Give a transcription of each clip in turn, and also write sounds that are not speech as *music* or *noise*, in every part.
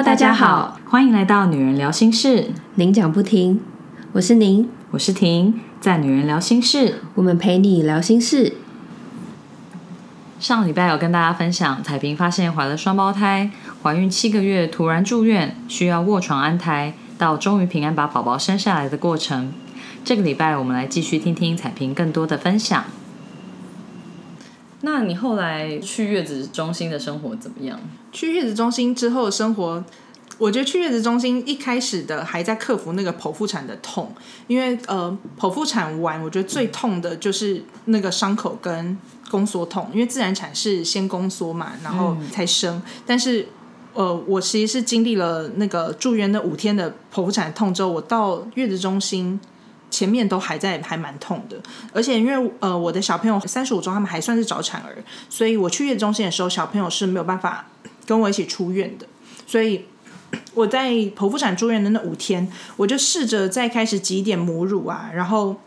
Hello，大家好，欢迎来到女人聊心事，您讲不停，我是您，我是婷，在女人聊心事，我们陪你聊心事。上礼拜有跟大家分享彩萍发现怀了双胞胎，怀孕七个月突然住院，需要卧床安胎，到终于平安把宝宝生下来的过程。这个礼拜我们来继续听听彩萍更多的分享。那你后来去月子中心的生活怎么样？去月子中心之后的生活，我觉得去月子中心一开始的还在克服那个剖腹产的痛，因为呃剖腹产完，我觉得最痛的就是那个伤口跟宫缩痛，因为自然产是先宫缩嘛，然后才生，但是呃我其实是经历了那个住院那五天的剖腹产痛之后，我到月子中心。前面都还在，还蛮痛的，而且因为呃我的小朋友三十五周，他们还算是早产儿，所以我去月子中心的时候，小朋友是没有办法跟我一起出院的，所以我在剖腹产住院的那五天，我就试着再开始挤点母乳啊，然后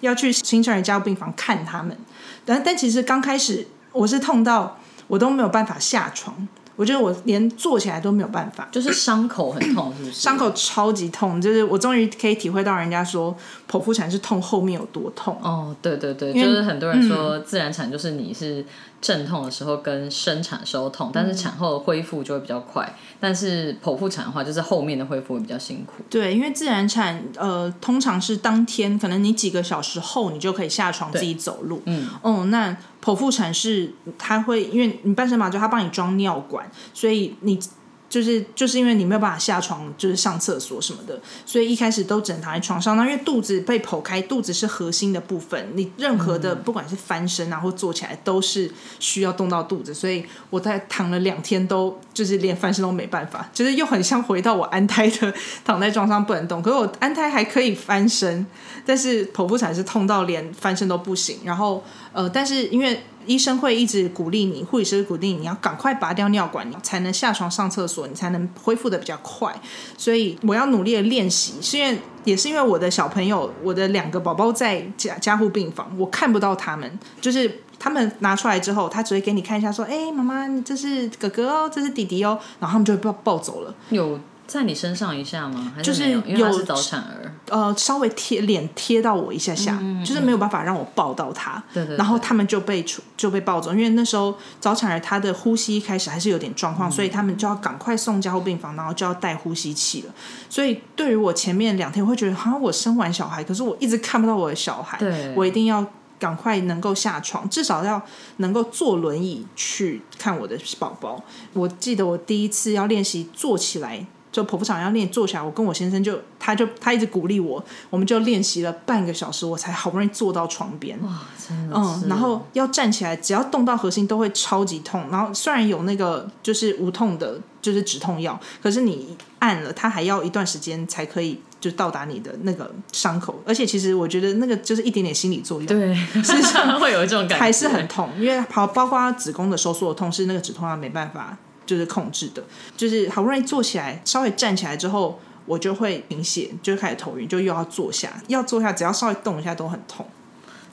要去新生儿加护病房看他们，但但其实刚开始我是痛到我都没有办法下床。我觉得我连坐起来都没有办法，就是伤口很痛，是不是？伤口超级痛，就是我终于可以体会到人家说剖腹产是痛后面有多痛。哦，对对对，就是很多人说自然产就是你是。阵痛的时候跟生产时候痛，但是产后的恢复就会比较快。但是剖腹产的话，就是后面的恢复会比较辛苦。对，因为自然产呃，通常是当天，可能你几个小时后你就可以下床自己走路。嗯，哦，那剖腹产是它会，因为你半身麻醉，它帮你装尿管，所以你。就是就是因为你没有办法下床，就是上厕所什么的，所以一开始都只能躺在床上。那因为肚子被剖开，肚子是核心的部分，你任何的不管是翻身啊或坐起来都是需要动到肚子，所以我在躺了两天都就是连翻身都没办法，就是又很像回到我安胎的躺在床上不能动。可是我安胎还可以翻身，但是剖腹产是痛到连翻身都不行。然后呃，但是因为。医生会一直鼓励你，护理师鼓励你要赶快拔掉尿管，你才能下床上厕所，你才能恢复的比较快。所以我要努力的练习，是因为也是因为我的小朋友，我的两个宝宝在加加护病房，我看不到他们，就是他们拿出来之后，他只会给你看一下，说：“哎，妈妈，这是哥哥哦，这是弟弟哦。”然后他们就会抱抱走了。有。在你身上一下吗？就是有早产儿，呃，稍微贴脸贴到我一下下，就是没有办法让我抱到他。对对。然后他们就被出就被抱走，因为那时候早产儿他的呼吸一开始还是有点状况，所以他们就要赶快送加护病房，然后就要带呼吸器了。所以对于我前面两天会觉得，好像我生完小孩，可是我一直看不到我的小孩。我一定要赶快能够下床，至少要能够坐轮椅去看我的宝宝。我记得我第一次要练习坐起来。就剖腹产要练坐起来，我跟我先生就，他就他一直鼓励我，我们就练习了半个小时，我才好不容易坐到床边。哇，真的。嗯，然后要站起来，只要动到核心都会超级痛。然后虽然有那个就是无痛的，就是止痛药，可是你按了，它还要一段时间才可以就到达你的那个伤口。而且其实我觉得那个就是一点点心理作用，对，实际上会有一种感觉，还是很痛，因为包包括子宫的收缩的痛，是那个止痛药没办法。就是控制的，就是好不容易坐起来，稍微站起来之后，我就会贫血，就开始头晕，就又要坐下，要坐下，只要稍微动一下都很痛。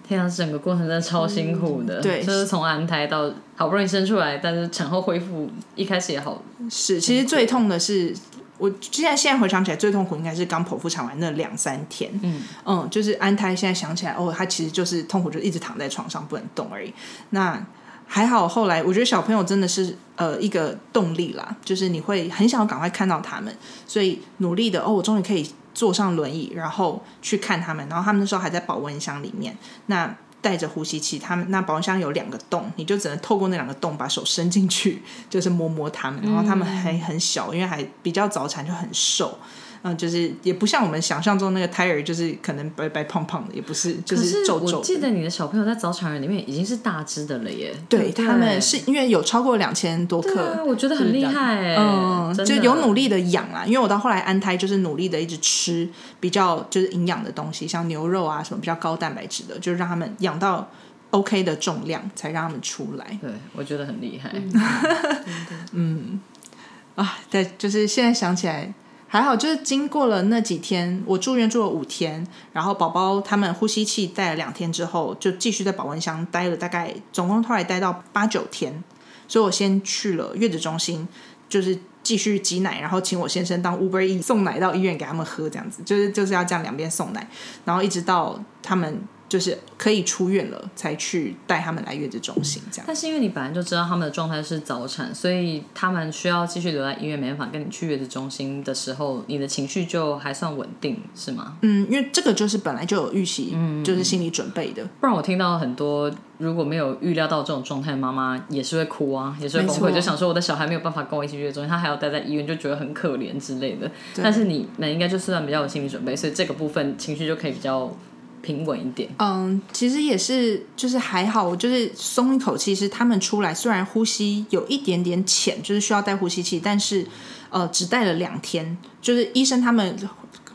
天啊，整个过程真的超辛苦的，对，就是从安胎到好不容易生出来，但是产后恢复一开始也好，是，其实最痛的是，我现在现在回想起来，最痛苦应该是刚剖腹产完那两三天，嗯嗯，就是安胎，现在想起来，哦，他其实就是痛苦，就一直躺在床上不能动而已。那还好，后来我觉得小朋友真的是呃一个动力啦，就是你会很想要赶快看到他们，所以努力的哦，我终于可以坐上轮椅，然后去看他们。然后他们那时候还在保温箱里面，那带着呼吸器，他们那保温箱有两个洞，你就只能透过那两个洞把手伸进去，就是摸摸他们。然后他们还很小，因为还比较早产，就很瘦。嗯，就是也不像我们想象中那个胎儿，就是可能白白胖胖的，也不是，就是皱皱。我记得你的小朋友在早产儿里面已经是大只的了耶。对他们是因为有超过两千多克，我觉得很厉害。嗯，就有努力的养啊，因为我到后来安胎就是努力的一直吃比较就是营养的东西，像牛肉啊什么比较高蛋白质的，就是让他们养到 OK 的重量才让他们出来。对，我觉得很厉害。*laughs* 嗯，啊，对，就是现在想起来。还好，就是经过了那几天，我住院住了五天，然后宝宝他们呼吸器带了两天之后，就继续在保温箱待了大概总共后来待到八九天，所以我先去了月子中心，就是继续挤奶，然后请我先生当 Uber E 送奶到医院给他们喝，这样子就是就是要这样两边送奶，然后一直到他们就是可以出院了，才去带他们来月子中心这样。但是因为你本来就知道他们的状态是早产，所以他们需要继续留在医院，没办法跟你去月子中心的时候，你的情绪就还算稳定，是吗？嗯，因为这个就是本来就有预习，就是心理准备的。不然我听到很多如果没有预料到这种状态的妈妈，也是会哭啊，也是会崩溃，就想说我的小孩没有办法跟我一起去月子中心，他还要待在医院，就觉得很可怜之类的。但是你们应该就算比较有心理准备，所以这个部分情绪就可以比较平稳一点。嗯，其实也是，就是还好，我就是松一口气。是他们出来，虽然呼吸有一点点浅，就是需要带呼吸器，但是呃，只带了两天。就是医生他们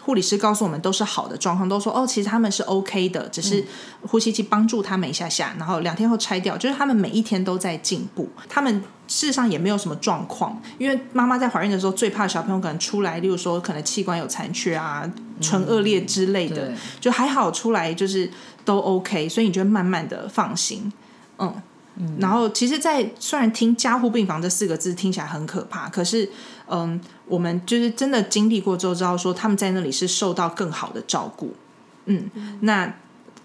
护理师告诉我们都是好的状况，都说哦，其实他们是 OK 的，只是呼吸器帮助他们一下下，然后两天后拆掉。就是他们每一天都在进步，他们事实上也没有什么状况，因为妈妈在怀孕的时候最怕小朋友可能出来，例如说可能器官有残缺啊、唇腭裂之类的，对就还好出来就是都 OK，所以你就会慢慢的放心，嗯。然后，其实，在虽然听加护病房这四个字听起来很可怕，可是，嗯，我们就是真的经历过之后，知道说他们在那里是受到更好的照顾，嗯，那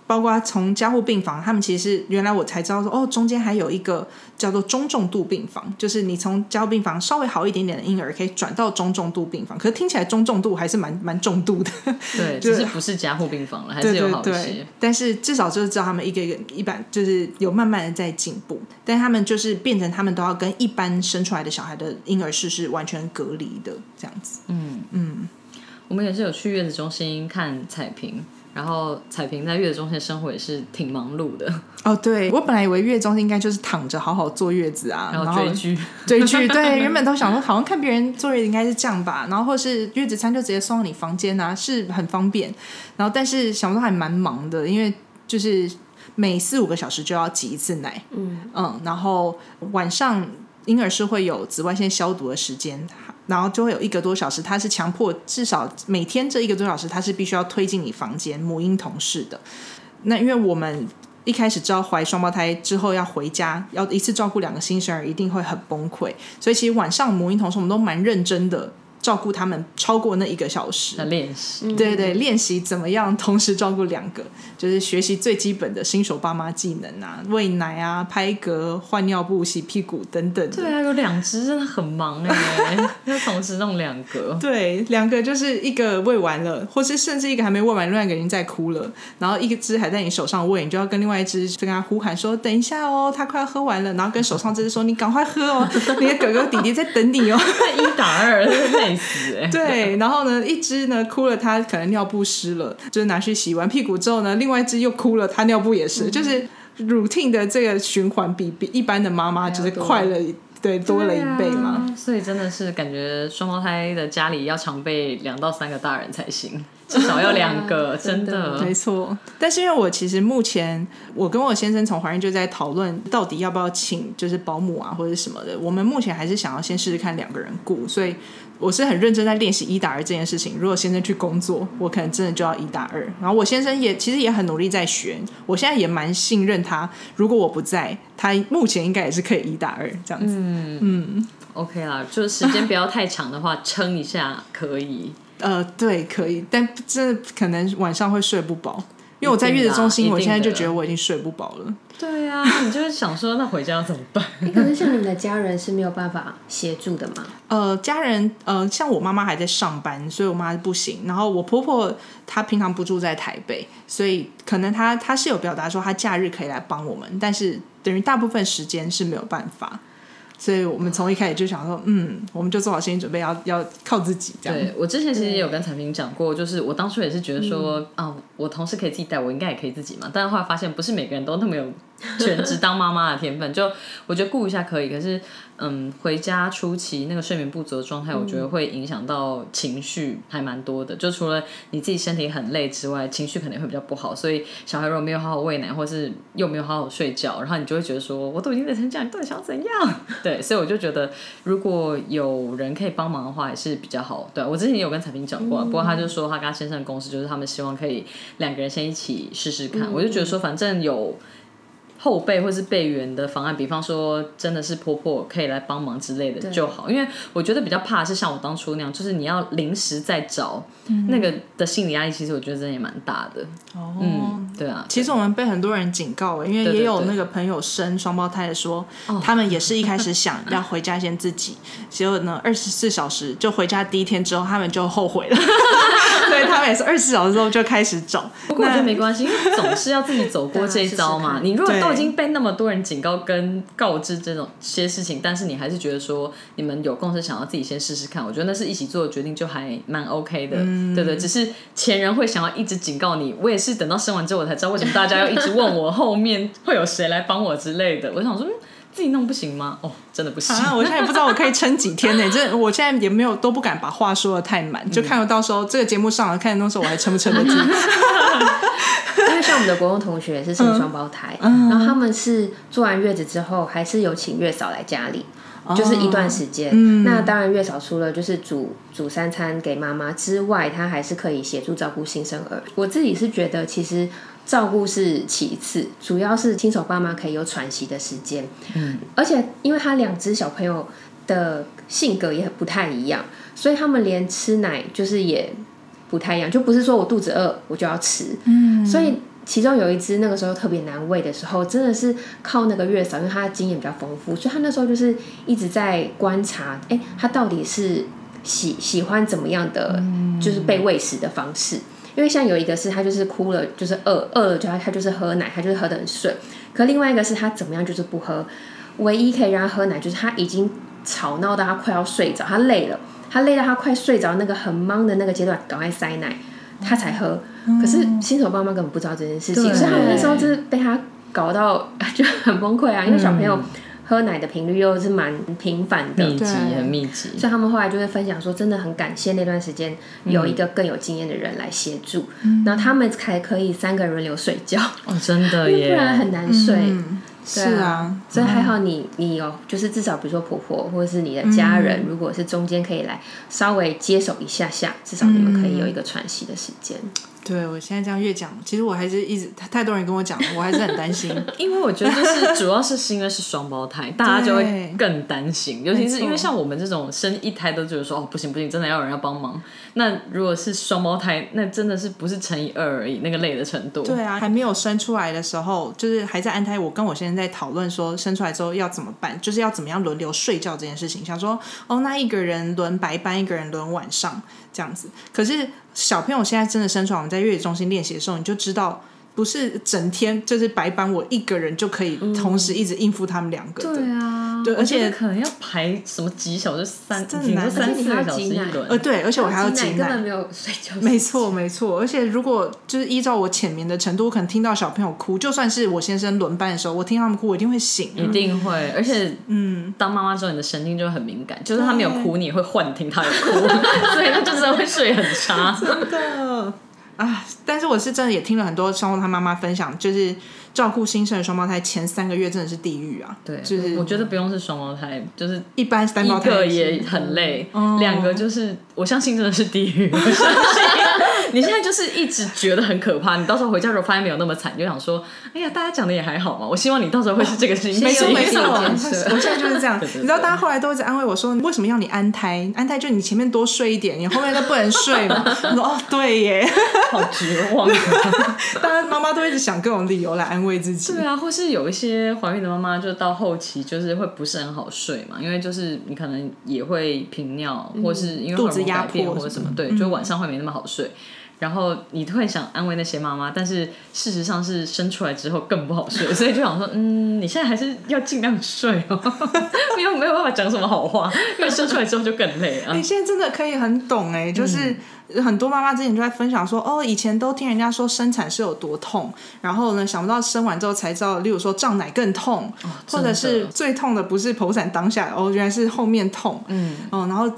包括从加护病房，他们其实原来我才知道说，哦，中间还有一个叫做中重度病房，就是你从加护病房稍微好一点点的婴儿可以转到中重度病房，可是听起来中重度还是蛮蛮重度的，*laughs* 对，就只是不是加护病房了，还是有好些。，但是至少就是知道他们一个一个一般就是有慢慢的在进步，但他们就是变成他们都要跟一般生出来的小孩的婴儿室是完全隔离的这样子。嗯嗯我们也是有去月子中心看彩萍，然后彩萍在月子中心生活也是挺忙碌的，*laughs* 哦，对我本来以为月子中心应该就是躺着好好坐月子啊，然然后追剧。*laughs* 追剧，对，原本都想说好像看别人坐月子应该是这样吧，然后或是月子餐就直接送到你房间啊，是很方便。然后但是想说还蛮忙的，因为就是每四五个小时就要挤一次奶，嗯嗯，然后晚上婴儿是会有紫外线消毒的时间。然后就会有一个多小时，他是强迫至少每天这一个多小时，他是必须要推进你房间母婴同事的。那因为我们一开始知道怀双胞胎之后要回家，要一次照顾两个新生儿，一定会很崩溃。所以其实晚上母婴同事我们都蛮认真的照顾他们，超过那一个小时的。练习，对对，练习怎么样同时照顾两个，就是学习最基本的新手爸妈技能啊，喂奶啊、拍嗝、换尿布、洗屁股等等。对啊，有两只真的很忙哎，*laughs* 要同时弄两个。对，两个就是一个喂完了，或是甚至一个还没喂完，另外一个已经在哭了，然后一个只还在你手上喂，你就要跟另外一只就跟他呼喊说：“等一下哦，他快要喝完了。”然后跟手上这只说：“你赶快喝哦，你的哥哥弟弟在等你哦。一打二，累死哎”！*laughs* 对，然后呢，一只呢哭了，它可能尿布湿了，就是拿去洗完屁股之后呢，另外一只又哭了，它尿布也湿，就是 routine 的这个循环比比一般的妈妈就是快了一，对，多了一倍嘛。啊所以真的是感觉双胞胎的家里要常备两到三个大人才行，*laughs* 至少要两个，*laughs* 真的。没错，但是因为我其实目前我跟我先生从怀孕就在讨论到底要不要请就是保姆啊或者什么的，我们目前还是想要先试试看两个人顾，所以我是很认真在练习一打二这件事情。如果先生去工作，我可能真的就要一打二。然后我先生也其实也很努力在学，我现在也蛮信任他。如果我不在，他目前应该也是可以一打二这样子。嗯 OK 啦，就是时间不要太长的话，*laughs* 撑一下可以。呃，对，可以，但真的可能晚上会睡不饱。因为我在月子中心，我现在就觉得我已经睡不饱了。对啊，你就是想说，那回家要怎么办？*laughs* 诶可是像你们的家人是没有办法协助的嘛？呃，家人呃，像我妈妈还在上班，所以我妈不行。然后我婆婆她平常不住在台北，所以可能她她是有表达说她假日可以来帮我们，但是等于大部分时间是没有办法。所以我们从一开始就想说，嗯，我们就做好心理准备，要要靠自己这样。对我之前其实也有跟产品讲过，就是我当初也是觉得说，嗯啊，我同事可以自己带，我应该也可以自己嘛。但是后来发现，不是每个人都那么有 *laughs* 全职当妈妈的天分。就我觉得顾一下可以，可是嗯，回家初期那个睡眠不足的状态，我觉得会影响到情绪，还蛮多的。就除了你自己身体很累之外，情绪可能会比较不好。所以小孩如果没有好好喂奶，或是又没有好好睡觉，然后你就会觉得说，我都已经累成这样，你到底想怎样？*laughs* 对，所以我就觉得，如果有人可以帮忙的话，也是比较好。对我之前也有跟彩萍讲过啊，不过他就说他跟他先生的公司就是他们希望可以两个人先一起试试看。我就觉得说，反正有。后备或是备援的方案，比方说真的是婆婆可以来帮忙之类的就好。因为我觉得比较怕是像我当初那样，就是你要临时再找那个的心理压力，其实我觉得真的也蛮大的。哦，嗯，对啊。其实我们被很多人警告，因为对对也有那个朋友生双胞胎的说，他们也是一开始想要回家先自己，*laughs* 结果呢，二十四小时就回家第一天之后，他们就后悔了，*laughs* 所以他们也是二十四小时之后就开始找。不过我觉得没关系，因为总是要自己走过这一招嘛。你如果都已经被那么多人警告跟告知这种些事情，但是你还是觉得说你们有共识，想要自己先试试看，我觉得那是一起做的决定，就还蛮 OK 的，嗯对对。只是前人会想要一直警告你，我也是等到生完之后我才知道为什么大家要一直问我 *laughs* 后面会有谁来帮我之类的。我想说，嗯，自己弄不行吗？哦，真的不行。啊！我现在也不知道我可以撑几天呢、这我现在也没有都不敢把话说的太满，就看到时候这个节目上了，看到时候我还撑不撑得住。*laughs* *laughs* 因为像我们的国中同学是生双胞胎，然后他们是坐完月子之后，还是有请月嫂来家里。就是一段时间，那当然月嫂除了就是煮煮三餐给妈妈之外，她还是可以协助照顾新生儿。我自己是觉得，其实照顾是其次，主要是新手爸妈可以有喘息的时间。嗯，而且因为他两只小朋友的性格也不太一样，所以他们连吃奶就是也不太一样，就不是说我肚子饿我就要吃。嗯，所以其中有一只那个时候特别难喂的时候，真的是靠那个月嫂，因为她的经验比较丰富，所以她那时候就是一直在观察，哎，她到底是喜喜欢怎么样的，就是被喂食的方式。因为像有一个是她就是哭了，就是饿饿了就她她就是喝奶，她就是喝的很顺。可另外一个是她怎么样就是不喝，唯一可以让她喝奶就是她已经吵闹到她快要睡着，她累了，她累到她快睡着那个很忙的那个阶段，赶快塞奶，她才喝。可是新手爸妈根本不知道这件事情，对。所以他们那时候就是被他搞到 *laughs* 就很崩溃啊，因为小朋友喝奶的频率又是蛮频繁的，密集很密集，所以他们后来就会分享说，真的很感谢那段时间有一个更有经验的人来协助，然后他们才可以三个人轮流睡觉，哦，真的耶，不然很难睡。嗯，是对啊，所以还好你你有，就是至少比如说婆婆或者是你的家人，如果是中间可以来稍微接手一下下，至少你们可以有一个喘息的时间。对我现在这样越讲，其实我还是一直太多人跟我讲，我还是很担心。*laughs* 因为我觉得就是主要是是因为是双胞胎，大家就会更担心，尤其是因为像我们这种生一胎都觉得说哦不行不行，真的要有人要帮忙。那如果是双胞胎，那真的是不是乘以二而已，那个累的程度。对啊，还没有生出来的时候，就是还在安胎。我跟我先生在讨论说，生出来之后要怎么办，就是要怎么样轮流睡觉这件事情。想说，哦，那一个人轮白班，一个人轮晚上这样子。可是小朋友现在真的生出来，我们在月子中心练习的时候，你就知道。不是整天就是白班，我一个人就可以同时一直应付他们两个的。啊，对而且可能要排什么几小时，三，真的难顶多三四个小时一轮。呃，对，而且我还要挤挤奶根本没有睡觉。没错，没错。而且如果就是依照我浅眠的程度，我可能听到小朋友哭，就算是我先生轮班的时候，我听他们哭，我一定会醒。一定会，而且嗯，当妈妈之后，你的神经就会很敏感，就是他没有哭，你也会幻听他有哭，*laughs* 所以他就真的会睡很差。真的啊！但是我是真的也听了很多双胞胎妈妈分享，就是照顾新生的双胞胎前三个月真的是地狱啊。对，就是我觉得不用是双胞胎，就是一般单胞胎个也很累，哦两个就是我相信真的是地狱。我相信 *laughs* 你现在就是一直觉得很可怕，你到时候回家的时候发现没有那么惨，你就想说，哎呀，大家讲的也还好嘛。我希望你到时候会是这个心情。没 *laughs* 错没错，有我现在就是这样。对对对你知道，大家后来都一直安慰我说，为什么要你安胎？安胎就你前面多睡一点，你后面都不能睡嘛。*laughs* 我说哦，对耶，好绝望。大家妈妈都一直想各种理由来安慰自己。对啊，或是有一些怀孕的妈妈，就到后期就是会不是很好睡嘛，因为就是你可能也会频尿，或是因为肚子压迫或者什么，对，就晚上会没那么好睡。然后你会想安慰那些妈妈，但是事实上是生出来之后更不好睡，所以就想说，嗯，你现在还是要尽量睡哦，*laughs* 没有没有办法讲什么好话，因为生出来之后就更累啊你。现在真的可以很懂哎、就是很多妈妈之前就在分享说，哦，以前都听人家说生产是有多痛，然后呢，想不到生完之后才知道，例如说胀奶更痛，或者是最痛的不是剖产当下，哦，原来是后面痛，嗯，哦，然后。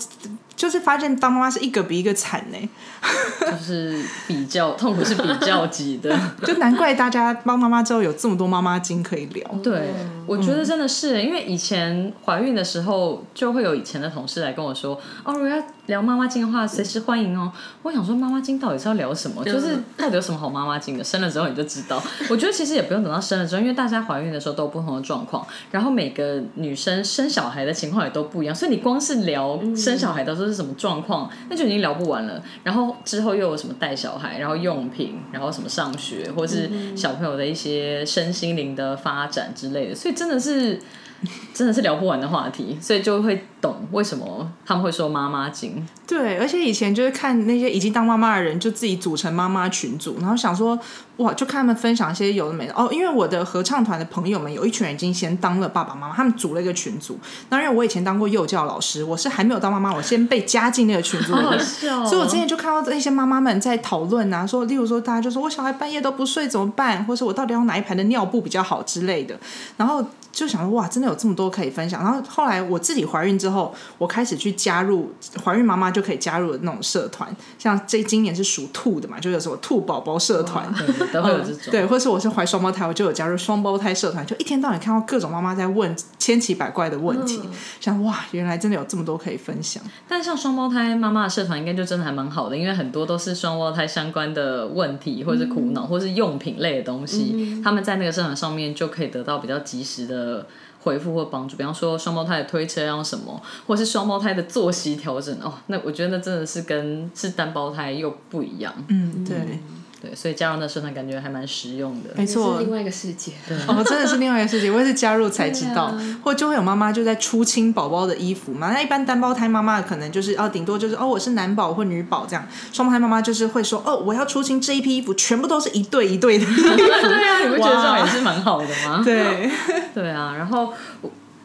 就是发现当妈妈是一个比一个惨呢，就是比较痛苦是比较级的，*laughs* 就难怪大家当妈妈之后有这么多妈妈经可以聊。对，我觉得真的是，因为以前怀孕的时候，就会有以前的同事来跟我说：“哦，如果要聊妈妈经的话，随时欢迎哦。”我想说，妈妈经到底是要聊什么？就是到底有什么好妈妈经的？生了之后你就知道。*laughs* 我觉得其实也不用等到生了之后，因为大家怀孕的时候都有不同的状况，然后每个女生生小孩的情况也都不一样，所以你光是聊生小孩的时候是什么状况，那就已经聊不完了。然后之后又有什么带小孩，然后用品，然后什么上学，或是小朋友的一些身心灵的发展之类的，所以真的是。*laughs* 真的是聊不完的话题，所以就会懂为什么他们会说妈妈经。对，而且以前就是看那些已经当妈妈的人，就自己组成妈妈群组，然后想说哇，就看他们分享一些有的没的哦。因为我的合唱团的朋友们有一群人已经先当了爸爸妈妈，他们组了一个群组。那因为我以前当过幼教老师，我是还没有当妈妈，我先被加进那个群组里面，*laughs* 所以我之前就看到那些妈妈们在讨论啊，说例如说大家就说我小孩半夜都不睡怎么办，或是我到底要哪一排的尿布比较好之类的，然后。就想说哇，真的有这么多可以分享。然后后来我自己怀孕之后，我开始去加入怀孕妈妈就可以加入的那种社团，像这今年是属兔的嘛，就有什么兔宝宝社团，都会有这种。对，或是我是怀双胞胎，我就有加入双胞胎社团，就一天到晚看到各种妈妈在问千奇百怪的问题，想哇，原来真的有这么多可以分享。但像双胞胎妈妈的社团，应该就真的还蛮好的，因为很多都是双胞胎相关的问题，或者是苦恼，或是用品类的东西，他们在那个社团上面就可以得到比较及时的。的回复或帮助，比方说双胞胎的推车啊什么，或是双胞胎的作息调整哦，那我觉得那真的是跟是单胞胎又不一样。嗯，对。对，所以加入那社团感觉还蛮实用的。没错，另外一个世界。哦，真的是另外一个世界。我也是加入才知道，或就会有妈妈就在出清宝宝的衣服嘛。那一般单胞胎妈妈可能就是哦，顶多就是哦，我是男宝或女宝这样。双胞胎妈妈就是会说哦，我要出清这一批衣服，全部都是一对一对的。*laughs* 对啊，你不觉得这样也是蛮好的吗？对，*laughs* 对啊。然后，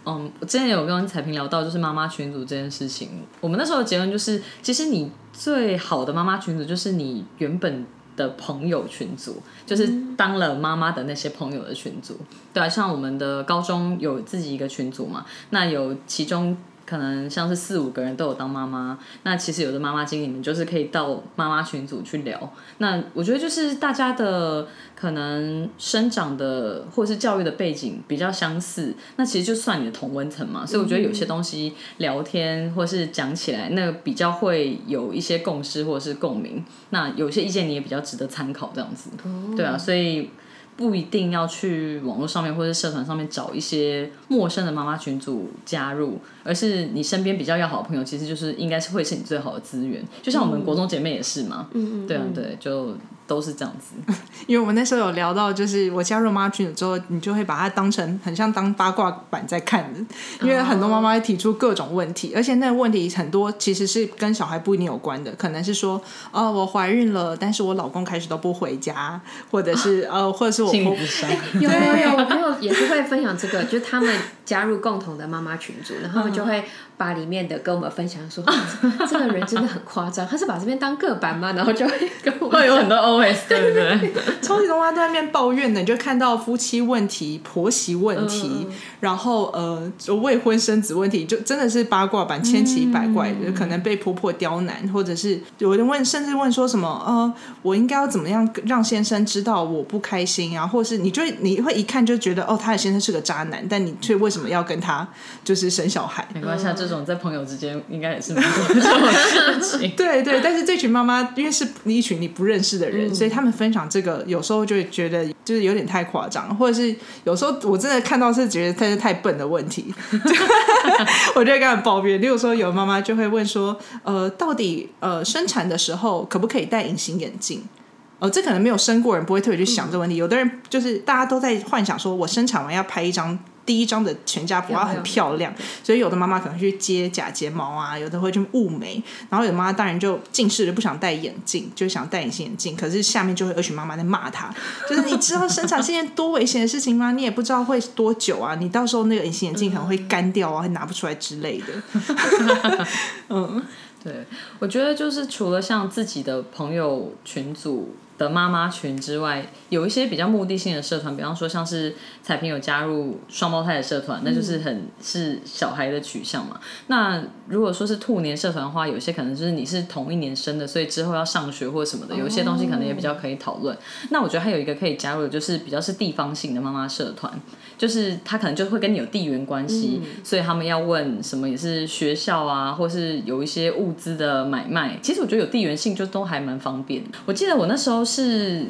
嗯，我之前有跟彩萍聊到，就是妈妈群组这件事情。我们那时候的结论就是，其实你最好的妈妈群组就是你原本。的朋友群组，就是当了妈妈的那些朋友的群组，对啊，像我们的高中有自己一个群组嘛，那有其中。可能像是四五个人都有当妈妈，那其实有的妈妈经理们就是可以到妈妈群组去聊。那我觉得就是大家的可能生长的或是教育的背景比较相似，那其实就算你的同温层嘛。所以我觉得有些东西聊天或是讲起来，那比较会有一些共识或者是共鸣。那有些意见你也比较值得参考，这样子。对啊，所以。不一定要去网络上面或者社团上面找一些陌生的妈妈群组加入，而是你身边比较要好的朋友，其实就是应该是会是你最好的资源。就像我们国中姐妹也是嘛，嗯嗯，对啊，对，就。都是这样子，*laughs* 因为我们那时候有聊到，就是我加入妈妈群之后，你就会把它当成很像当八卦版在看的，因为很多妈妈会提出各种问题，而且那个问题很多其实是跟小孩不一定有关的，可能是说，哦，我怀孕了，但是我老公开始都不回家，或者是呃，*laughs* 或者是我婆 *laughs* 有有有，我朋友也是会分享这个，就是他们加入共同的妈妈群组，然后他们就会。把里面的跟我们分享说，*laughs* 这个人真的很夸张，他是把这边当个板吗？然后就会跟我会有很多 *laughs* OS，对不对？超级多妈在那边抱怨的，你就看到夫妻问题、婆媳问题，然后呃未婚生子问题，就真的是八卦版，千奇百怪的，可能被婆婆刁难，或者是有人问，甚至问说什么呃，我应该要怎么样让先生知道我不开心啊？或是你就你会一看就觉得哦，他的先生是个渣男，但你却为什么要跟他就是生小孩？没关系。这种在朋友之间应该也是没有这种事情。*laughs* 对对，但是这群妈妈因为是一群你不认识的人，所以他们分享这个有时候就会觉得就是有点太夸张，或者是有时候我真的看到是觉得他是太笨的问题，*laughs* 我就会跟他抱怨。例如说，有妈妈就会问说：“呃，到底呃生产的时候可不可以戴隐形眼镜？”呃，这可能没有生过人不会特别去想这个问题。有的人就是大家都在幻想说，我生产完要拍一张。第一张的全家福要很漂亮，所以有的妈妈可能去接假睫毛啊，有的会去雾眉，然后有的妈妈当然就近视就，不想戴眼镜，就想戴隐形眼镜。可是下面就会有群妈妈在骂她，就是你知道生产是件多危险的事情吗？你也不知道会多久啊，你到时候那个隐形眼镜可能会干掉啊，会拿不出来之类的。*laughs* 嗯，对，我觉得就是除了像自己的朋友群组。的妈妈群之外，有一些比较目的性的社团，比方说像是彩萍有加入双胞胎的社团，那就是很是小孩的取向嘛。那如果说是兔年社团的话，有些可能就是你是同一年生的，所以之后要上学或者什么的，有一些东西可能也比较可以讨论。那我觉得还有一个可以加入的，就是比较是地方性的妈妈社团，就是他可能就会跟你有地缘关系，所以他们要问什么也是学校啊，或是有一些物资的买卖。其实我觉得有地缘性就都还蛮方便。我记得我那时候是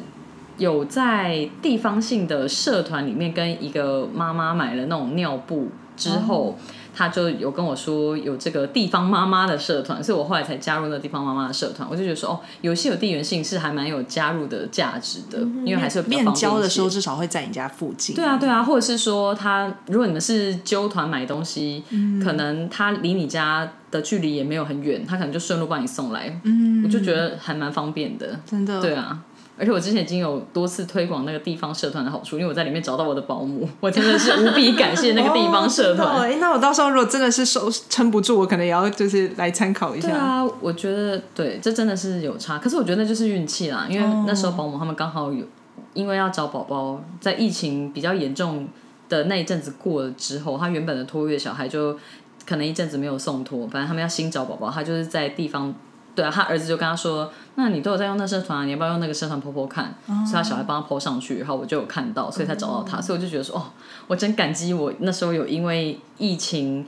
有在地方性的社团里面跟一个妈妈买了那种尿布之后。他就有跟我说有这个地方妈妈的社团，所以我后来才加入那个地方妈妈的社团。我就觉得说，哦，有些有地缘性是还蛮有加入的价值的，因为还是面交的时候至少会在你家附近。对啊，对啊，或者是说他如果你们是揪团买东西，可能他离你家的距离也没有很远，他可能就顺路帮你送来。嗯，我就觉得还蛮方便的，真的。对啊。而且我之前已经有多次推广那个地方社团的好处，因为我在里面找到我的保姆，*laughs* 我真的是无比感谢那个地方社团。哎，那我到时候如果真的是收撑不住，我可能也要就是来参考一下。对啊，我觉得对，这真的是有差。可是我觉得那就是运气啦，因为那时候保姆他们刚好有，因为要找宝宝，在疫情比较严重的那一阵子过了之后，他原本的托育小孩就可能一阵子没有送托，反正他们要新找宝宝，他就是在地方。对啊，他儿子就跟他说：“那你都有在用那社团，啊你要不要用那个社团婆婆看？”所以他小孩帮他泼上去，然后我就有看到，所以才找到他。所以我就觉得说：“哦，我真感激我那时候有因为疫情。”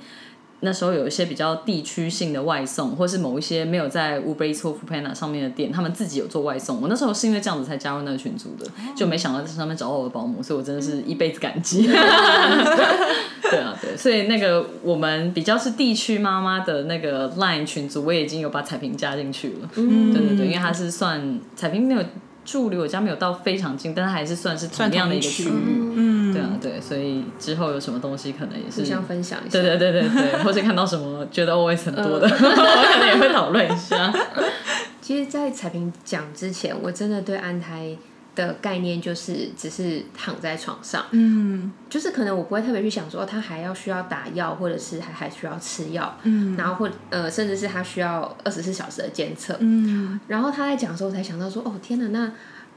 那时候有一些比较地区性的外送，或是某一些没有在 Uber Eats 或 Foodpanda 上面的店，他们自己有做外送。我那时候是因为这样子才加入那个群组的，就没想到在上面找到我的保姆，所以我真的是一辈子感激。对啊，对，所以那个我们比较是地区妈妈的那个 Line 群组，我也已经有把彩萍加进去了。嗯，对对对，因为它是算彩萍没有。住离我家没有到非常近，但是还是算是同样的一个区域。嗯，对啊，对，所以之后有什么东西可能也是互相分享一下。对对对对对，或是看到什么觉得 always 很多的，*laughs* 我可能也会讨论一下。*laughs* 其实，在彩萍讲之前，我真的对安胎。的概念就是只是躺在床上，嗯，就是可能我不会特别去想说他还要需要打药，或者是还还需要吃药，嗯，然后或呃甚至是他需要二十四小时的监测，嗯，然后他在讲的时候我才想到说，哦天哪，那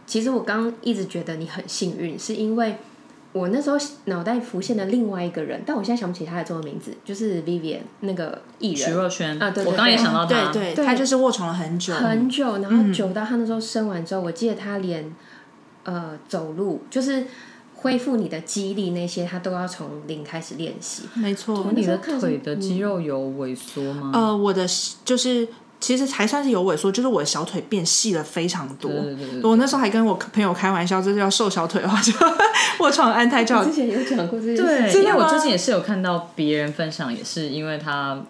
其实我刚一直觉得你很幸运，是因为我那时候脑袋浮现的另外一个人，但我现在想不起他的中文名字，就是 Vivian 那个艺人徐若瑄啊，对，我刚也想到他，对对，他就是卧床了很久很久，然后久到他那时候生完之后，我记得他连。呃，走路就是恢复你的肌力，那些他都要从零开始练习。没错，你的腿的肌肉有萎缩吗？呃，我的就是其实还算是有萎缩，就是我的小腿变细了非常多。我那时候还跟我朋友开玩笑，就是要瘦小腿的话，就 *laughs* 卧床安胎就好。之前有讲过这些，对，因为我最近也是有看到别人分享，也是因为他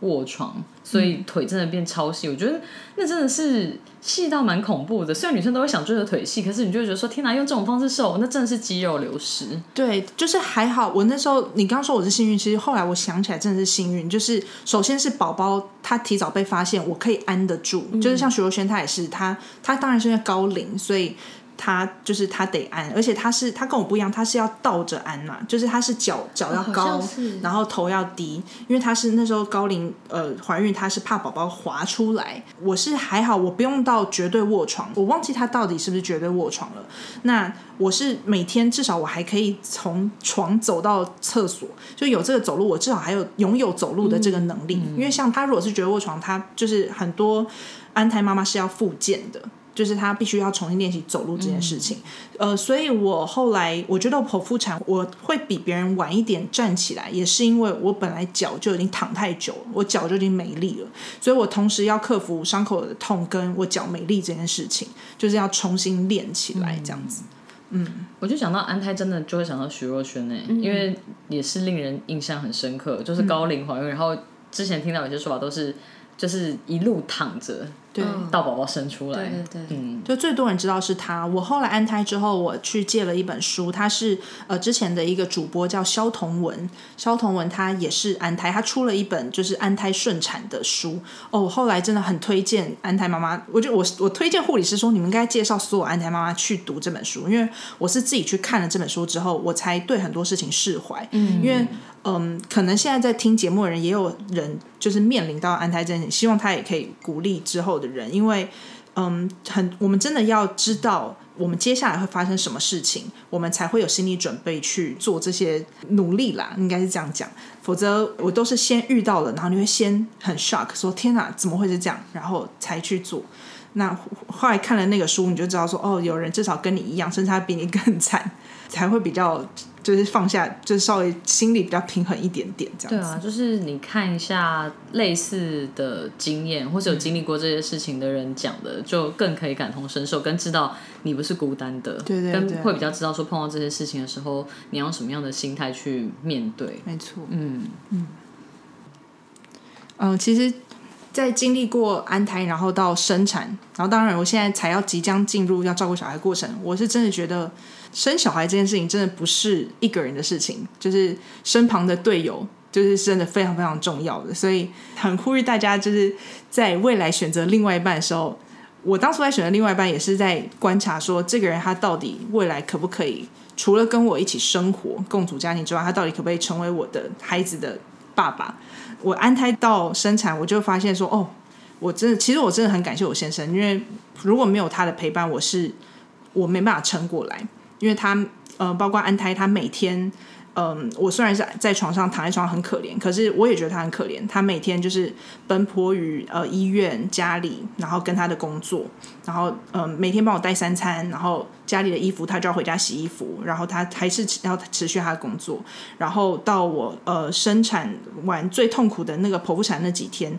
卧床。所以腿真的变超细，我觉得那真的是细到蛮恐怖的。虽然女生都会想追求腿细，可是你就会觉得说，天哪，用这种方式瘦，那真的是肌肉流失。对，就是还好。我那时候你刚说我是幸运，其实后来我想起来真的是幸运。就是首先是宝宝他提早被发现，我可以安得住。就是像徐若瑄，她也是，她她当然是因为高龄，所以。他就是他得安，而且他是他跟我不一样，他是要倒着安嘛，就是他是脚脚要高，然后头要低，因为他是那时候高龄呃怀孕，他是怕宝宝滑出来。我是还好，我不用到绝对卧床，我忘记他到底是不是绝对卧床了。那我是每天至少我还可以从床走到厕所，就有这个走路，我至少还有拥有走路的这个能力。因为像他如果是绝对卧床，他就是很多安胎妈妈是要复健的。就是他必须要重新练习走路这件事情，呃，所以我后来我觉得剖腹产我会比别人晚一点站起来，也是因为我本来脚就已经躺太久了，我脚就已经没力了，所以我同时要克服伤口的痛跟我脚没力这件事情，就是要重新练起来这样子。嗯，我就想到安胎真的就会想到徐若瑄诶，因为也是令人印象很深刻，就是高龄怀孕，然后之前听到有些说法都是就是一路躺着。对，到宝宝生出来，对对对，嗯，就最多人知道是他。我后来安胎之后，我去借了一本书，他是呃之前的一个主播叫肖同文，肖同文他也是安胎，他出了一本就是安胎顺产的书。哦，我后来真的很推荐安胎妈妈，我就我我推荐护理师说，你们应该介绍所有安胎妈妈去读这本书，因为我是自己去看了这本书之后，我才对很多事情释怀。嗯，因为嗯，可能现在在听节目的人也有人就是面临到安胎这件事，希望他也可以鼓励之后的。人，因为嗯，很我们真的要知道我们接下来会发生什么事情，我们才会有心理准备去做这些努力啦，应该是这样讲。否则我都是先遇到了，然后你会先很 shock，说天哪，怎么会是这样，然后才去做。那后来看了那个书，你就知道说，哦，有人至少跟你一样，甚至他比你更惨，才会比较就是放下，就是稍微心里比较平衡一点点这样。对啊，就是你看一下类似的经验，或者有经历过这些事情的人讲的，就更可以感同身受，跟知道你不是孤单的，对对，跟会比较知道说碰到这些事情的时候，你要用什么样的心态去面对。没错，嗯嗯嗯，其实。在经历过安胎，然后到生产，然后当然我现在才要即将进入要照顾小孩过程，我是真的觉得生小孩这件事情真的不是一个人的事情，就是身旁的队友就是真的非常非常重要的，所以很呼吁大家就是在未来选择另外一半的时候，我当初在选择另外一半也是在观察说这个人他到底未来可不可以除了跟我一起生活共组家庭之外，他到底可不可以成为我的孩子的爸爸。我安胎到生产，我就发现说，哦，我真的，其实我真的很感谢我先生，因为如果没有他的陪伴，我是我没办法撑过来，因为他，呃，包括安胎，他每天。嗯，我虽然是在床上躺在床上很可怜，可是我也觉得他很可怜。他每天就是奔波于呃医院、家里，然后跟他的工作，然后嗯每天帮我带三餐，然后家里的衣服他就要回家洗衣服，然后他还是要持续他的工作，然后到我呃生产完最痛苦的那个剖腹产那几天。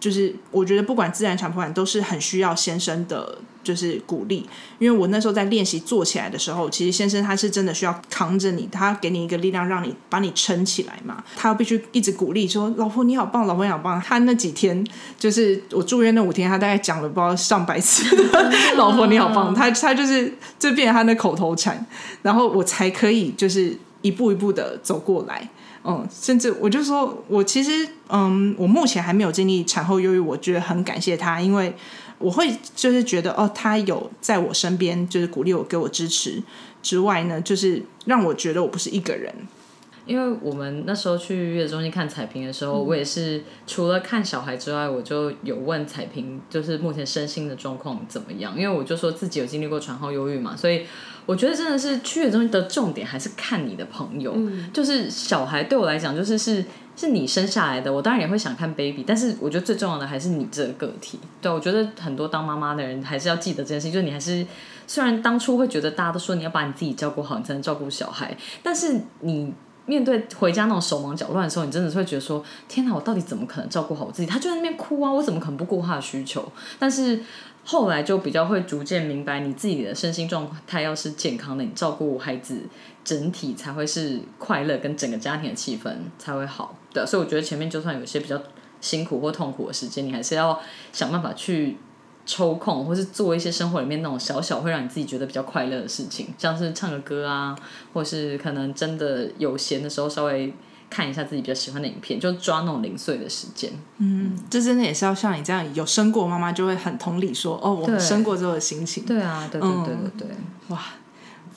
就是我觉得不管自然产、剖产都是很需要先生的，就是鼓励。因为我那时候在练习做起来的时候，其实先生他是真的需要扛着你，他给你一个力量，让你把你撑起来嘛。他必须一直鼓励说：“老婆你好棒，老婆你好棒。”他那几天就是我住院那五天，他大概讲了不知道上百次 *laughs* “老婆你好棒”，他他就是这变成他的口头禅，然后我才可以就是一步一步的走过来。嗯，甚至我就说，我其实，嗯，我目前还没有经历产后忧郁，我觉得很感谢他，因为我会就是觉得，哦，他有在我身边，就是鼓励我，给我支持之外呢，就是让我觉得我不是一个人。因为我们那时候去月子中心看彩屏的时候，我也是除了看小孩之外，我就有问彩屏，就是目前身心的状况怎么样？因为我就说自己有经历过产后忧郁嘛，所以我觉得真的是去月子中心的重点还是看你的朋友。就是小孩对我来讲，就是是是你生下来的，我当然也会想看 baby，但是我觉得最重要的还是你这个个体。对，我觉得很多当妈妈的人还是要记得这件事情，就是你还是虽然当初会觉得大家都说你要把你自己照顾好，你才能照顾小孩，但是你。面对回家那种手忙脚乱的时候，你真的是会觉得说：“天哪，我到底怎么可能照顾好我自己？他就在那边哭啊，我怎么可能不顾他的需求？”但是后来就比较会逐渐明白，你自己的身心状态要是健康的，你照顾孩子整体才会是快乐，跟整个家庭的气氛才会好的。所以我觉得前面就算有些比较辛苦或痛苦的时间，你还是要想办法去。抽空，或是做一些生活里面那种小小会让你自己觉得比较快乐的事情，像是唱个歌啊，或是可能真的有闲的时候稍微看一下自己比较喜欢的影片，就抓那种零碎的时间。嗯，这真的也是要像你这样有生过妈妈，就会很同理说，哦，我们生过之后的心情。对啊，对对对对对，哇，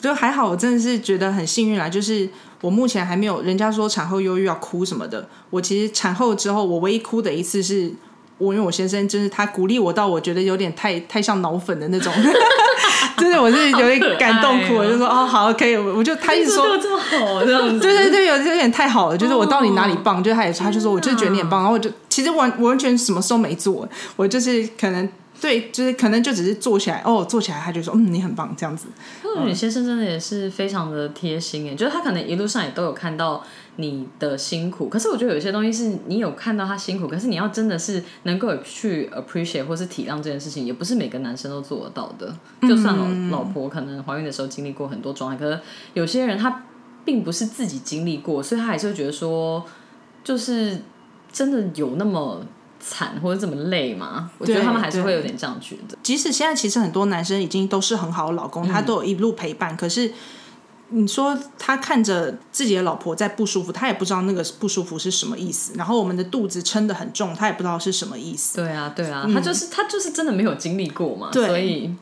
就还好，我真的是觉得很幸运啦，就是我目前还没有人家说产后忧郁要哭什么的，我其实产后之后，我唯一哭的一次是。我因为我先生就是他鼓励我到我觉得有点太太像脑粉的那种，*laughs* *laughs* 真的我是有点感动哭，我就说哦好可以，我就他一直说这么好这样子，*laughs* 对对对，有有点太好了，就是我到底哪里棒，就他也他就说我就觉得你很棒，然后我就其实完完全什么事都没做，我就是可能。对，就是可能就只是做起来哦，做起来他就说嗯，你很棒这样子。女先生真的也是非常的贴心耶，就是他可能一路上也都有看到你的辛苦，可是我觉得有些东西是你有看到他辛苦，可是你要真的是能够去 appreciate 或是体谅这件事情，也不是每个男生都做得到的。就算老老婆可能怀孕的时候经历过很多状态，可是有些人他并不是自己经历过，所以他还是会觉得说，就是真的有那么。惨或者这么累吗？我觉得他们还是会有点这样觉得。即使现在其实很多男生已经都是很好的老公，他都有一路陪伴。可是你说他看着自己的老婆在不舒服，他也不知道那个不舒服是什么意思。然后我们的肚子撑得很重，他也不知道是什么意思。对啊，对啊，他就是他就是真的没有经历过嘛。所以，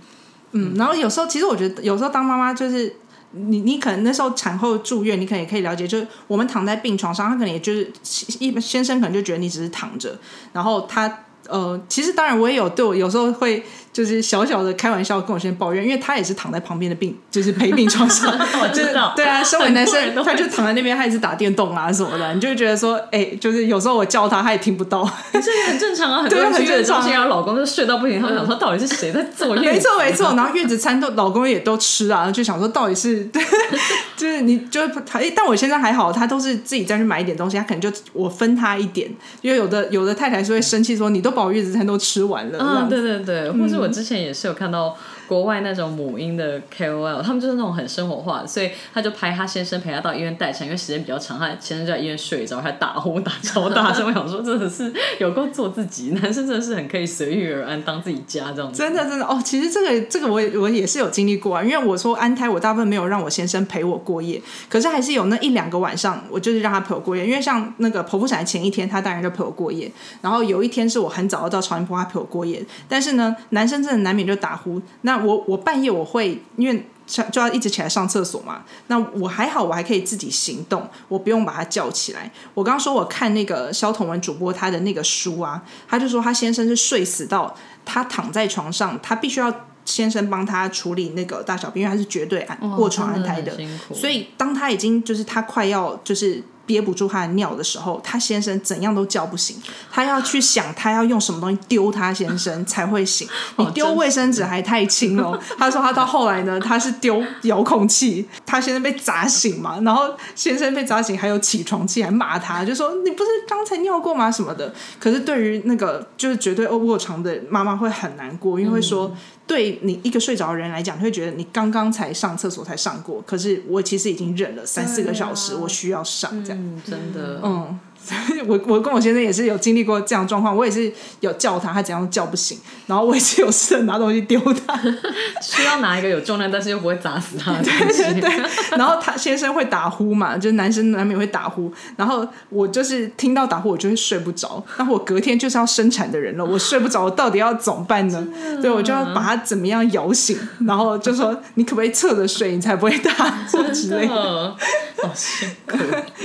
嗯，然后有时候其实我觉得有时候当妈妈就是。你你可能那时候产后住院，你可能也可以了解，就是我们躺在病床上，他可能也就是一先生可能就觉得你只是躺着，然后他呃，其实当然我也有对我有时候会就是小小的开玩笑跟我先抱怨，因为他也是躺在旁边的病，*laughs* 就是陪病床上，*laughs* 我知道，对啊，身为男生他就躺在那边，他也是打电动啊什么的，你就会觉得说，哎、就是有时候我叫他，他也听不到。这也很正常啊，很多月子中心，正常然后老公就睡到不行，他们想说到底是谁在做？没错没错，然后月子餐都老公也都吃啊，就想说到底是，*laughs* 就是你就是他，诶但我现在还好，他都是自己再去买一点东西，他可能就我分他一点，因为有的有的太太是会生气说你都把我月子餐都吃完了，这嗯，对对对，或是我我之前也是有看到国外那种母婴的 KOL，他们就是那种很生活化，所以他就拍他先生陪他到医院待产，因为时间比较长，他先生在医院睡着，还打呼打超大声。我想说，真的是有够做自己，男生真的是很可以随遇而安，当自己家这样子。真的真的哦，其实这个这个我也我也是有经历过啊，因为我说安胎，我大部分没有让我先生陪我过夜，可是还是有那一两个晚上，我就是让他陪我过夜，因为像那个剖腹产前一天，他当然就陪我过夜，然后有一天是我很早要到超音波，他陪我过夜，但是呢，男生真的难免就打呼，那我我半夜我会因为。就要一直起来上厕所嘛，那我还好，我还可以自己行动，我不用把他叫起来。我刚刚说我看那个肖同文主播他的那个书啊，他就说他先生是睡死到他躺在床上，他必须要先生帮他处理那个大小便，因为他是绝对安卧床安胎的，所以当他已经就是他快要就是。憋不住他的尿的时候，他先生怎样都叫不醒，他要去想他要用什么东西丢他先生才会醒。你丢卫生纸还太轻了，他说他到后来呢，他是丢遥控器，他先生被砸醒嘛，然后先生被砸醒还有起床气，还骂他，就说你不是刚才尿过吗什么的。可是对于那个就是绝对卧床的妈妈会很难过，因为会说。对你一个睡着的人来讲，会觉得你刚刚才上厕所才上过，可是我其实已经忍了三四个小时，我需要上这样。嗯，真的，嗯，*laughs* 我我跟我先生也是有经历过这样状况，我也是有叫他，他怎样叫不醒，然后我也是有试着拿东西丢他，*laughs* 需要拿一个有重量但是又不会砸死他的 *laughs* 东西。对对，然后他先生会打呼嘛，就是男生难免会打呼，然后我就是听到打呼我就会睡不着，那我隔天就是要生产的人了，我睡不着，我到底要怎么办呢？对，我就要把他怎么样摇醒，然后就说你可不可以侧着睡，你才不会打呼之类的。的，好辛苦。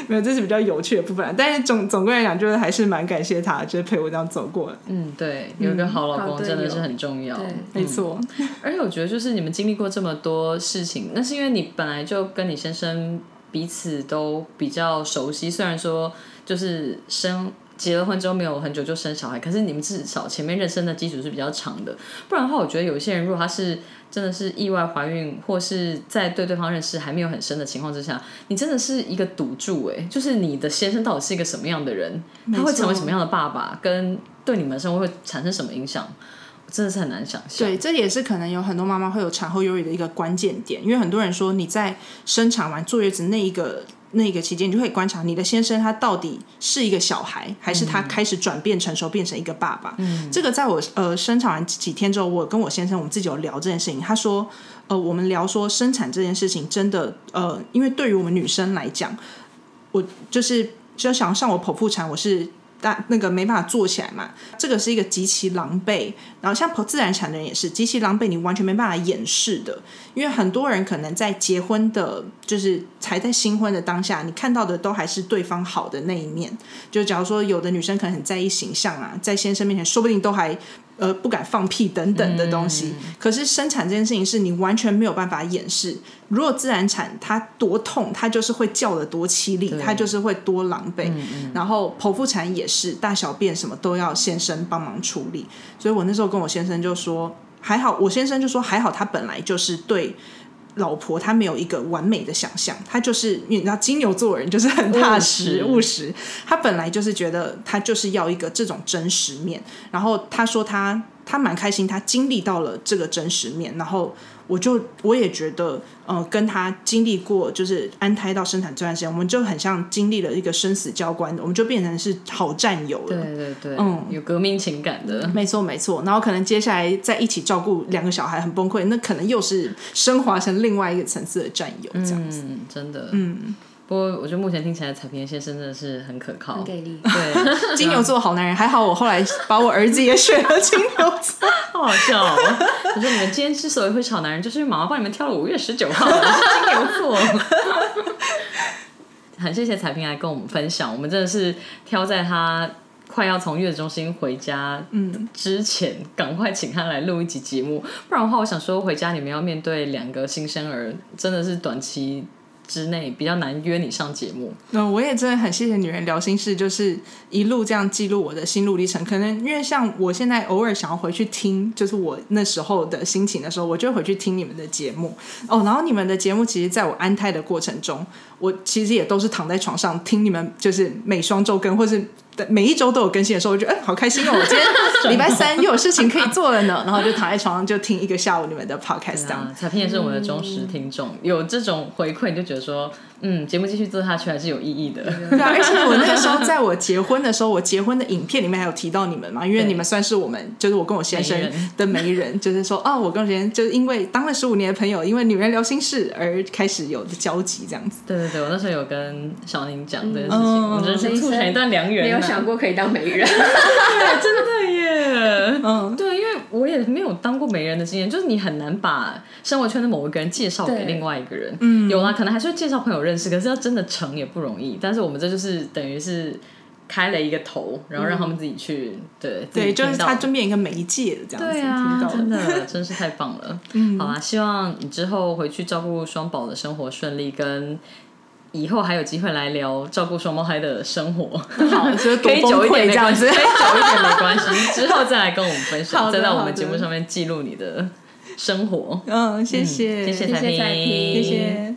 没有，这是比较有趣的部分，但是总总归来讲，就是还是蛮感谢他，就是陪我这样走过来。嗯，对，有一个好老公真的是很重要。对没错，而且我觉得，就是你们经历过这么多事情，那是因为你本来就跟你先生彼此都比较熟悉。虽然说就是生结了婚之后没有很久就生小孩，可是你们至少前面认识的基础是比较长的。不然的话，我觉得有一些人如果他是真的是意外怀孕，或是在对对方认识还没有很深的情况之下，你真的是一个赌注哎，就是你的先生到底是一个什么样的人，他会成为什么样的爸爸，跟对你们的生活会产生什么影响，真的是很难想象。对，这也是可能有很多妈妈会有产后忧郁的一个关键点，因为很多人说你在生产完坐月子那一个那个期间，你就可以观察你的先生他到底是一个小孩，还是他开始转变成熟变成一个爸爸。嗯，这个在我呃生产完几天之后，我跟我先生我们自己有聊这件事情，他说呃我们聊说生产这件事情真的呃，因为对于我们女生来讲，我就是就想上我剖腹产，我是。但那个没办法做起来嘛，这个是一个极其狼狈，然后像剖自然产的人也是极其狼狈，你完全没办法掩饰的，因为很多人可能在结婚的，就是才在新婚的当下，你看到的都还是对方好的那一面。就假如说有的女生可能很在意形象啊，在先生面前说不定都还呃不敢放屁等等的东西。可是生产这件事情是你完全没有办法掩饰。如果自然产，它多痛，它就是会叫的多凄厉，它就是会多狼狈。然后剖腹产也是，大小便什么都要先生帮忙处理。所以我那时候跟我先生就说，还好，我先生就说还好，他本来就是对。老婆她没有一个完美的想象，她就是你知道金牛座的人就是很踏实务实，她本来就是觉得她就是要一个这种真实面，然后她说他他蛮开心，他经历到了这个真实面，然后我就我也觉得，呃，跟他经历过就是安胎到生产这段时间，我们就很像经历了一个生死交关的，我们就变成是好战友了。对对对，嗯有革命情感的。没错没错，然后可能接下来在一起照顾两个小孩很崩溃，那可能又是升华成另外一个层次的战友这样子。嗯，真的，嗯。不过我觉得目前听起来彩萍先生真的是很可靠，很给力。*laughs* 对，金牛座好男人，还好我后来把我儿子也选了金牛座。*laughs* 好好笑哦。我说你们今天之所以会吵男人，就是因为妈妈帮你们挑了五月十九号，我是金牛座。*laughs* 很谢谢彩萍来跟我们分享，我们真的是挑在他快要从月子中心回家，嗯，之前赶快请他来录一集节目，不然的话，我想说回家你们要面对两个新生儿，真的是短期。之内比较难约你上节目，那我也真的很谢谢女人聊心事，就是一路这样记录我的心路历程。可能因为像我现在偶尔想要回去听，就是我那时候的心情的时候，我就回去听你们的节目哦。然后你们的节目，其实在我安胎的过程中，我其实也都是躺在床上听你们，就是每双周更，或是。每一周都有更新的时候，我觉得哎，好开心哦！我今天 *laughs* 礼拜三又有事情可以做了呢，然后就躺在床上就听一个下午你们的 podcast。这样，彩萍也是我们的忠实听众，有这种回馈，你就觉得说。嗯，节目继续做下去还是有意义的。对啊，而且我那个时候在我结婚的时候，我结婚的影片里面还有提到你们嘛，因为你们算是我们，就是我跟我先生的媒人，就是说，哦，我跟我先生就是因为当了十五年的朋友，因为女人聊心事而开始有的交集这样子。对对对，我那时候有跟小宁讲这件事情，我真是促成一段良缘。没有想过可以当媒人，*laughs* 对，真的耶。嗯，对，因为我也没有当过媒人的经验，就是你很难把生活圈的某一个人介绍给另外一个人。嗯，有啊，可能还是会介绍朋友认。认识，可是要真的成也不容易。但是我们这就是等于是开了一个头，然后让他们自己去，对对，就是他就变一个媒介这样子。对啊，真的真是太棒了。*laughs* 嗯，好啊，希望你之后回去照顾双宝的生活顺利，跟以后还有机会来聊照顾双胞胎的生活。*laughs* 好，*laughs* 可以久一点这样子，可以久一点没关系。之后再来跟我们分享，再到我们节目上面记录你的生活。嗯，谢谢，谢谢彩萍，谢谢。